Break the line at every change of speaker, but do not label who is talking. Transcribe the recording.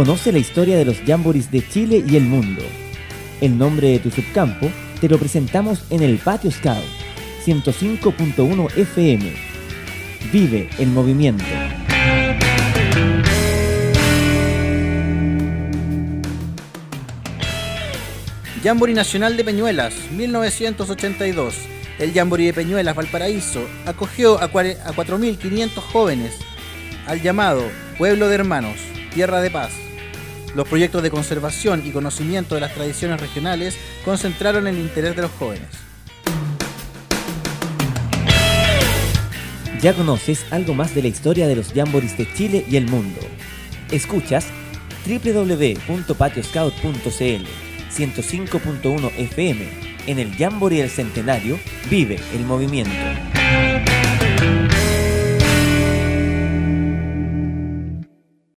Conoce la historia de los jamborees de Chile y el mundo. El nombre de tu subcampo te lo presentamos en el Patio Scout 105.1 FM. Vive el movimiento.
Jamboree Nacional de Peñuelas, 1982. El Jamboree de Peñuelas Valparaíso acogió a 4.500 jóvenes al llamado Pueblo de Hermanos, Tierra de Paz. Los proyectos de conservación y conocimiento de las tradiciones regionales concentraron el interés de los jóvenes.
Ya conoces algo más de la historia de los jamborees de Chile y el mundo. Escuchas www.patioscout.cl 105.1 FM. En el Jamboree del Centenario vive el movimiento.